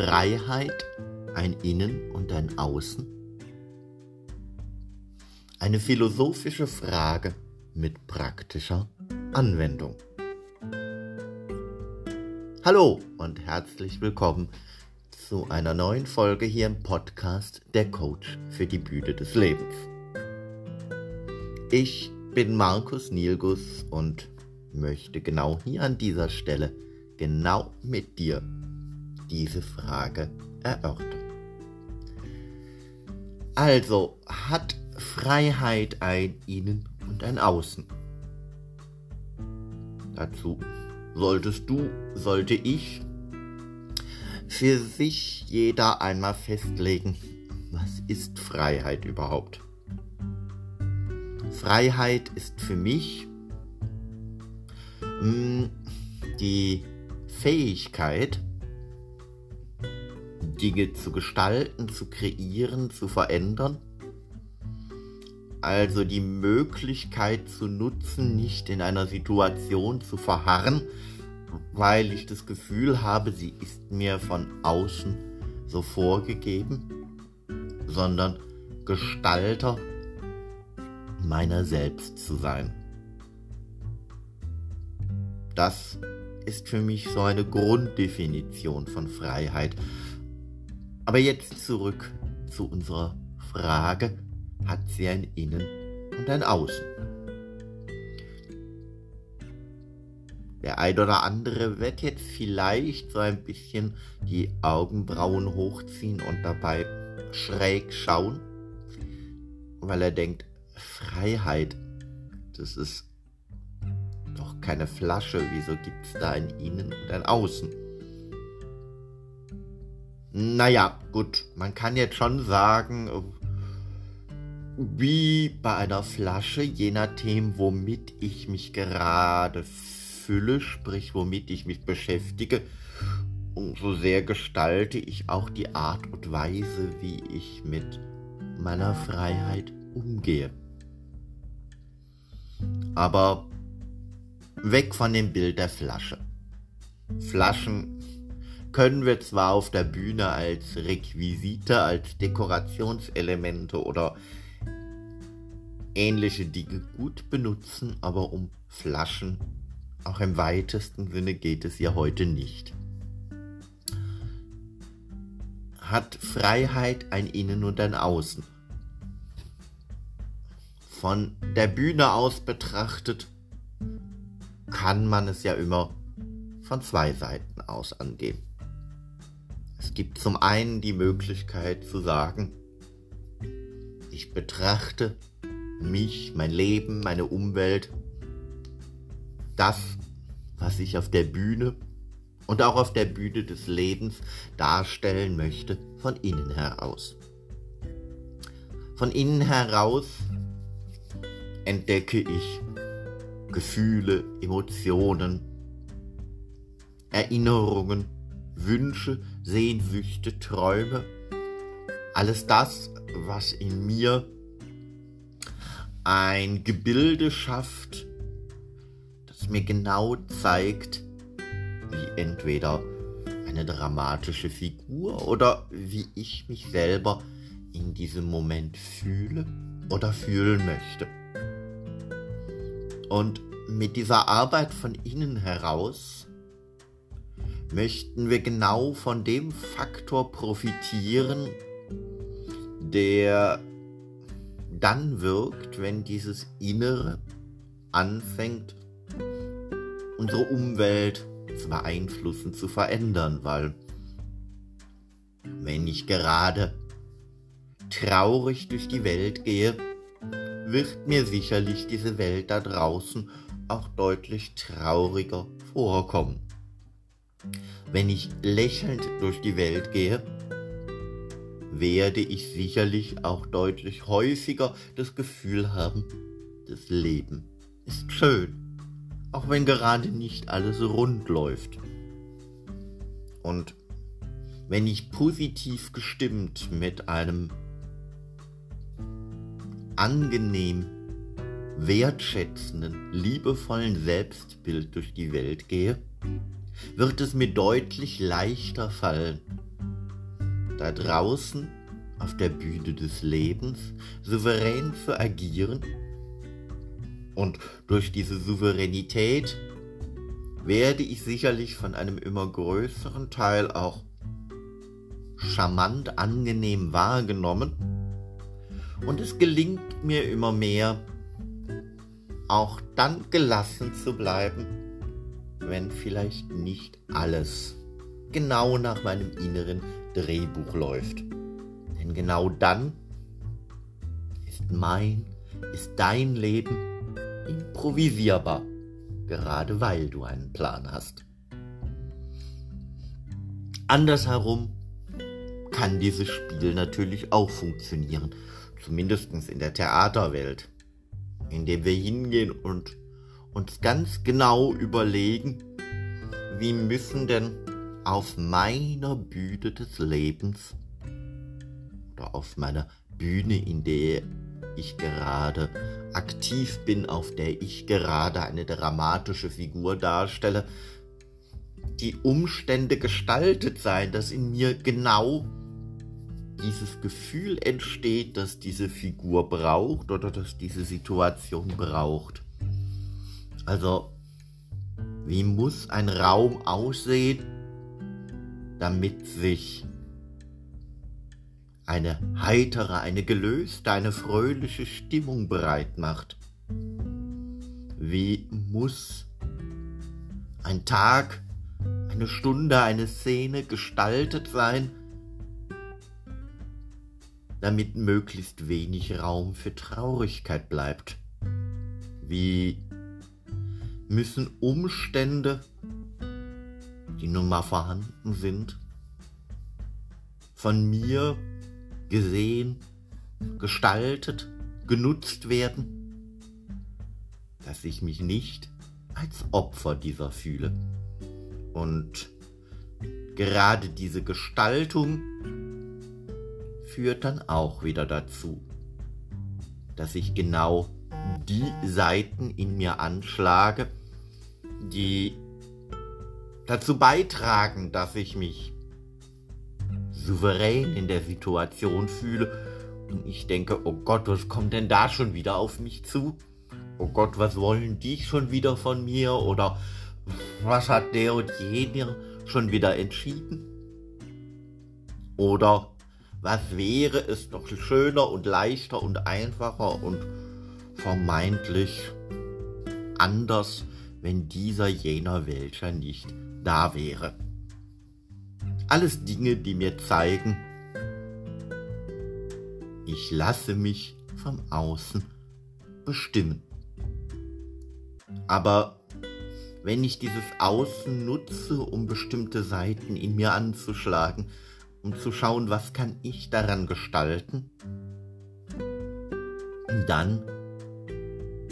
Freiheit ein Innen und ein Außen? Eine philosophische Frage mit praktischer Anwendung. Hallo und herzlich willkommen zu einer neuen Folge hier im Podcast Der Coach für die Bühne des Lebens. Ich bin Markus Nielgus und möchte genau hier an dieser Stelle genau mit dir diese Frage erörtern. Also, hat Freiheit ein Innen und ein Außen? Dazu solltest du, sollte ich für sich jeder einmal festlegen, was ist Freiheit überhaupt? Freiheit ist für mich mh, mm, die Fähigkeit, Dinge zu gestalten, zu kreieren, zu verändern. Also die Möglichkeit zu nutzen, nicht in einer Situation zu verharren, weil ich das Gefühl habe, sie ist mir von außen so vorgegeben, sondern Gestalter meiner selbst zu sein. Das ist für mich so eine Grunddefinition von Freiheit. Aber jetzt zurück zu unserer Frage, hat sie ein Innen und ein Außen? Der ein oder andere wird jetzt vielleicht so ein bisschen die Augenbrauen hochziehen und dabei schräg schauen, weil er denkt, Freiheit, das ist doch keine Flasche, wieso gibt es da ein Innen und ein Außen? Naja, gut, man kann jetzt schon sagen, wie bei einer Flasche, je nachdem, womit ich mich gerade fülle, sprich womit ich mich beschäftige, umso sehr gestalte ich auch die Art und Weise, wie ich mit meiner Freiheit umgehe. Aber weg von dem Bild der Flasche. Flaschen können wir zwar auf der Bühne als Requisite, als Dekorationselemente oder ähnliche Dinge gut benutzen, aber um Flaschen auch im weitesten Sinne geht es ja heute nicht. Hat Freiheit ein Innen und ein Außen? Von der Bühne aus betrachtet kann man es ja immer von zwei Seiten aus angehen. Es gibt zum einen die Möglichkeit zu sagen, ich betrachte mich, mein Leben, meine Umwelt, das, was ich auf der Bühne und auch auf der Bühne des Lebens darstellen möchte, von innen heraus. Von innen heraus entdecke ich Gefühle, Emotionen, Erinnerungen, Wünsche, Sehnsüchte, Träume, alles das, was in mir ein Gebilde schafft, das mir genau zeigt, wie entweder eine dramatische Figur oder wie ich mich selber in diesem Moment fühle oder fühlen möchte. Und mit dieser Arbeit von innen heraus möchten wir genau von dem Faktor profitieren, der dann wirkt, wenn dieses Innere anfängt, unsere Umwelt zu beeinflussen, zu verändern, weil wenn ich gerade traurig durch die Welt gehe, wird mir sicherlich diese Welt da draußen auch deutlich trauriger vorkommen. Wenn ich lächelnd durch die Welt gehe, werde ich sicherlich auch deutlich häufiger das Gefühl haben, das Leben ist schön, auch wenn gerade nicht alles rund läuft. Und wenn ich positiv gestimmt mit einem angenehm, wertschätzenden, liebevollen Selbstbild durch die Welt gehe, wird es mir deutlich leichter fallen, da draußen auf der Bühne des Lebens souverän zu agieren und durch diese Souveränität werde ich sicherlich von einem immer größeren Teil auch charmant angenehm wahrgenommen. Und es gelingt mir immer mehr, auch dann gelassen zu bleiben, wenn vielleicht nicht alles genau nach meinem inneren Drehbuch läuft. Denn genau dann ist mein, ist dein Leben improvisierbar, gerade weil du einen Plan hast. Andersherum kann dieses Spiel natürlich auch funktionieren, zumindest in der Theaterwelt, indem wir hingehen und uns ganz genau überlegen, wie müssen denn auf meiner Bühne des Lebens oder auf meiner Bühne, in der ich gerade aktiv bin, auf der ich gerade eine dramatische Figur darstelle, die Umstände gestaltet sein, dass in mir genau dieses Gefühl entsteht, dass diese Figur braucht oder dass diese Situation braucht. Also, wie muss ein Raum aussehen, damit sich eine heitere, eine gelöste, eine fröhliche Stimmung bereit macht. Wie muss ein Tag, eine Stunde, eine Szene gestaltet sein, damit möglichst wenig Raum für Traurigkeit bleibt? Wie müssen Umstände, die nun mal vorhanden sind, von mir gesehen, gestaltet, genutzt werden, dass ich mich nicht als Opfer dieser fühle. Und gerade diese Gestaltung führt dann auch wieder dazu, dass ich genau die Seiten in mir anschlage, die dazu beitragen, dass ich mich souverän in der Situation fühle und ich denke, oh Gott, was kommt denn da schon wieder auf mich zu? Oh Gott, was wollen die schon wieder von mir? Oder was hat der und jener schon wieder entschieden? Oder was wäre es doch schöner und leichter und einfacher und vermeintlich anders, wenn dieser jener welcher nicht da wäre? Alles Dinge, die mir zeigen, ich lasse mich vom Außen bestimmen. Aber wenn ich dieses Außen nutze, um bestimmte Seiten in mir anzuschlagen, um zu schauen, was kann ich daran gestalten, dann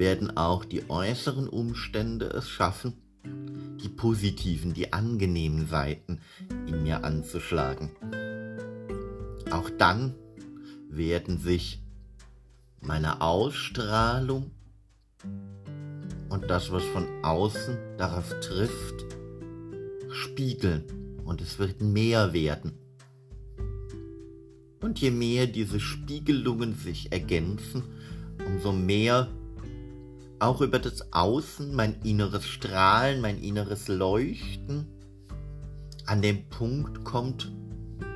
werden auch die äußeren Umstände es schaffen, die positiven, die angenehmen Seiten in mir anzuschlagen. Auch dann werden sich meine Ausstrahlung und das, was von außen darauf trifft, spiegeln und es wird mehr werden. Und je mehr diese Spiegelungen sich ergänzen, umso mehr auch über das Außen, mein inneres Strahlen, mein inneres Leuchten an den Punkt kommt,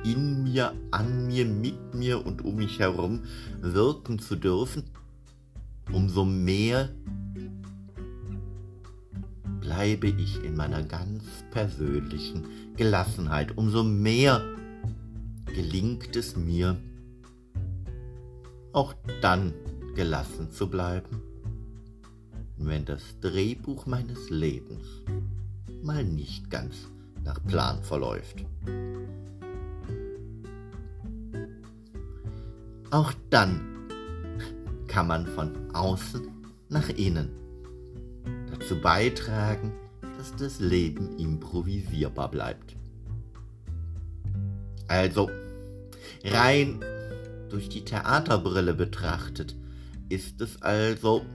in mir, an mir, mit mir und um mich herum wirken zu dürfen, umso mehr bleibe ich in meiner ganz persönlichen Gelassenheit, umso mehr gelingt es mir, auch dann gelassen zu bleiben wenn das Drehbuch meines Lebens mal nicht ganz nach Plan verläuft. Auch dann kann man von außen nach innen dazu beitragen, dass das Leben improvisierbar bleibt. Also, rein durch die Theaterbrille betrachtet, ist es also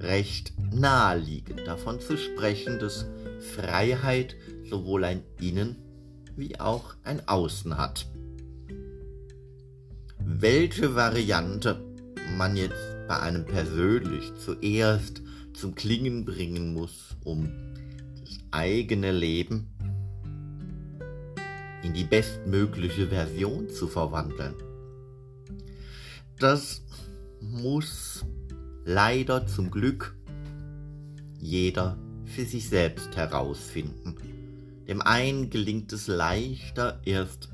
recht naheliegend davon zu sprechen, dass Freiheit sowohl ein Innen wie auch ein Außen hat. Welche Variante man jetzt bei einem persönlich zuerst zum Klingen bringen muss, um das eigene Leben in die bestmögliche Version zu verwandeln. Das muss leider zum Glück jeder für sich selbst herausfinden. Dem einen gelingt es leichter, erst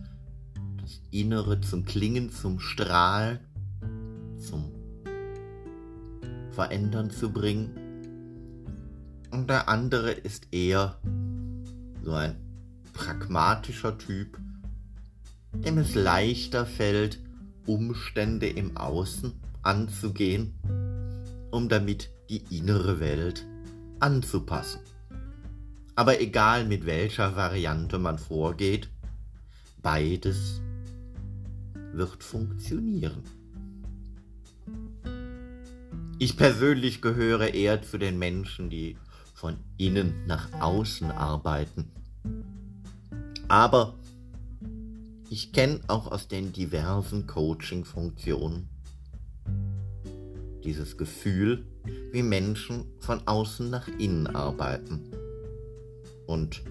das Innere zum Klingen, zum Strahlen, zum Verändern zu bringen. Und der andere ist eher so ein pragmatischer Typ, dem es leichter fällt, Umstände im Außen anzugehen, um damit die innere Welt anzupassen. Aber egal mit welcher Variante man vorgeht, beides wird funktionieren. Ich persönlich gehöre eher zu den Menschen, die von innen nach außen arbeiten. Aber ich kenne auch aus den diversen Coaching-Funktionen dieses Gefühl, wie Menschen von außen nach innen arbeiten. Und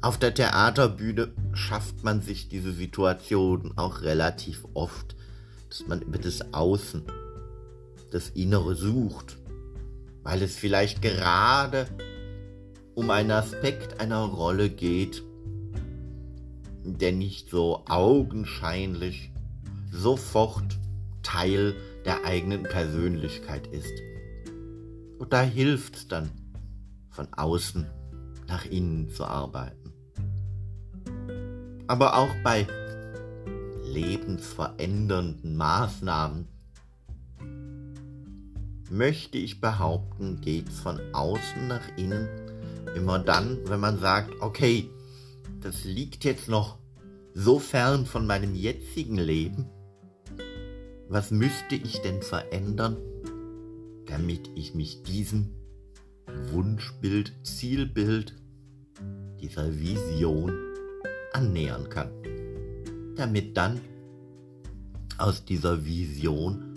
auf der Theaterbühne schafft man sich diese Situation auch relativ oft, dass man über das Außen, das Innere sucht, weil es vielleicht gerade um einen Aspekt einer Rolle geht, der nicht so augenscheinlich sofort Teil der eigenen Persönlichkeit ist. Und da hilft es dann, von außen nach innen zu arbeiten. Aber auch bei lebensverändernden Maßnahmen möchte ich behaupten, geht es von außen nach innen immer dann, wenn man sagt, okay, das liegt jetzt noch so fern von meinem jetzigen Leben. Was müsste ich denn verändern, damit ich mich diesem Wunschbild, Zielbild, dieser Vision annähern kann? Damit dann aus dieser Vision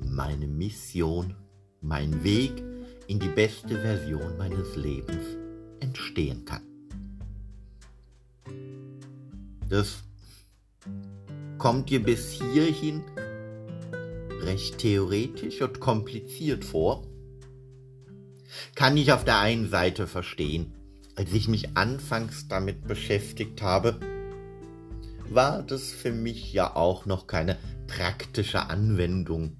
meine Mission, mein Weg in die beste Version meines Lebens entstehen kann. Das kommt dir bis hierhin recht theoretisch und kompliziert vor. Kann ich auf der einen Seite verstehen. Als ich mich anfangs damit beschäftigt habe, war das für mich ja auch noch keine praktische Anwendung,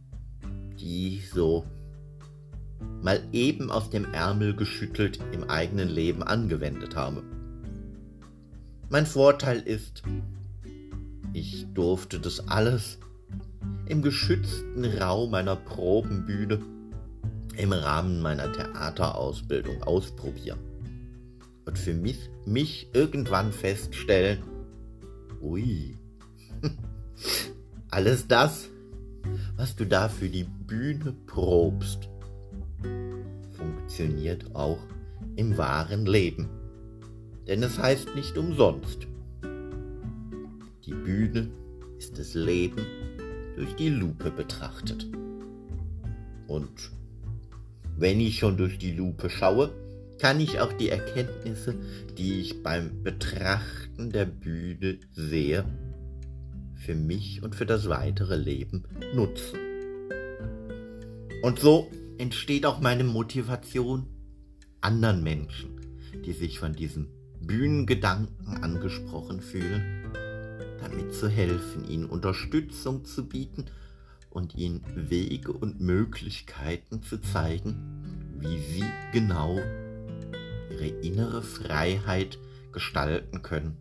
die ich so mal eben aus dem Ärmel geschüttelt im eigenen Leben angewendet habe. Mein Vorteil ist, ich durfte das alles im geschützten Raum meiner Probenbühne im Rahmen meiner Theaterausbildung ausprobieren und für mich, mich irgendwann feststellen, ui, alles das, was du da für die Bühne probst, funktioniert auch im wahren Leben denn es heißt nicht umsonst. Die Bühne ist das Leben durch die Lupe betrachtet. Und wenn ich schon durch die Lupe schaue, kann ich auch die Erkenntnisse, die ich beim Betrachten der Bühne sehe, für mich und für das weitere Leben nutzen. Und so entsteht auch meine Motivation, anderen Menschen, die sich von diesem Bühnengedanken angesprochen fühlen, damit zu helfen, ihnen Unterstützung zu bieten und ihnen Wege und Möglichkeiten zu zeigen, wie sie genau ihre innere Freiheit gestalten können,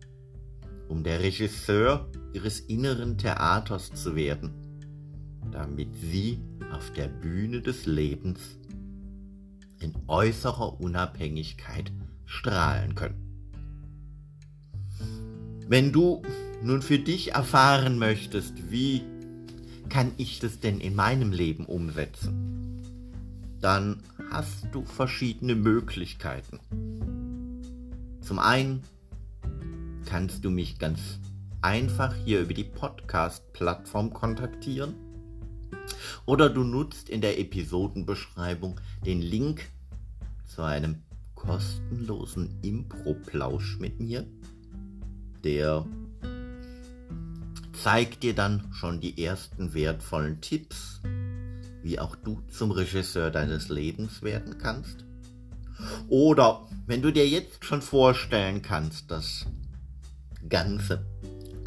um der Regisseur ihres inneren Theaters zu werden, damit sie auf der Bühne des Lebens in äußerer Unabhängigkeit strahlen können. Wenn du nun für dich erfahren möchtest, wie kann ich das denn in meinem Leben umsetzen, dann hast du verschiedene Möglichkeiten. Zum einen kannst du mich ganz einfach hier über die Podcast-Plattform kontaktieren. Oder du nutzt in der Episodenbeschreibung den Link zu einem kostenlosen Impro-Plausch mit mir. Der zeigt dir dann schon die ersten wertvollen Tipps, wie auch du zum Regisseur deines Lebens werden kannst. Oder wenn du dir jetzt schon vorstellen kannst, das Ganze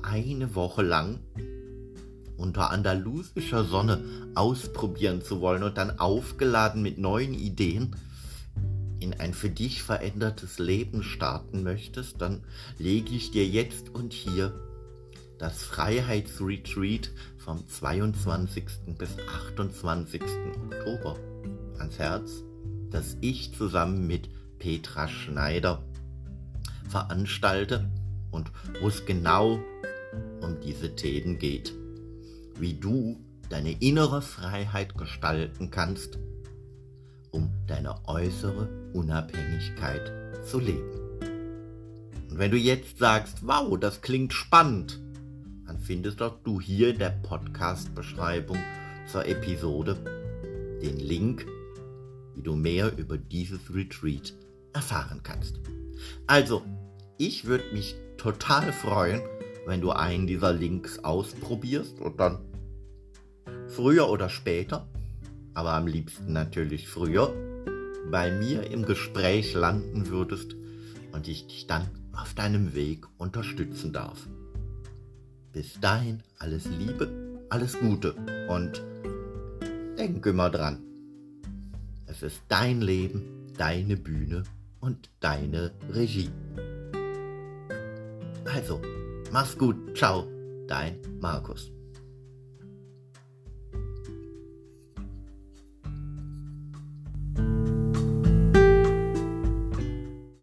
eine Woche lang unter andalusischer Sonne ausprobieren zu wollen und dann aufgeladen mit neuen Ideen in ein für dich verändertes Leben starten möchtest, dann lege ich dir jetzt und hier das Freiheitsretreat vom 22. bis 28. Oktober ans Herz, das ich zusammen mit Petra Schneider veranstalte und wo es genau um diese Themen geht. Wie du deine innere Freiheit gestalten kannst, um deine äußere Unabhängigkeit zu leben. Und wenn du jetzt sagst, wow, das klingt spannend, dann findest auch du hier in der Podcast-Beschreibung zur Episode den Link, wie du mehr über dieses Retreat erfahren kannst. Also, ich würde mich total freuen, wenn du einen dieser Links ausprobierst und dann früher oder später, aber am liebsten natürlich früher, bei mir im Gespräch landen würdest und ich dich dann auf deinem Weg unterstützen darf. Bis dahin alles Liebe, alles Gute und denk immer dran. Es ist dein Leben, deine Bühne und deine Regie. Also, mach's gut, ciao, dein Markus.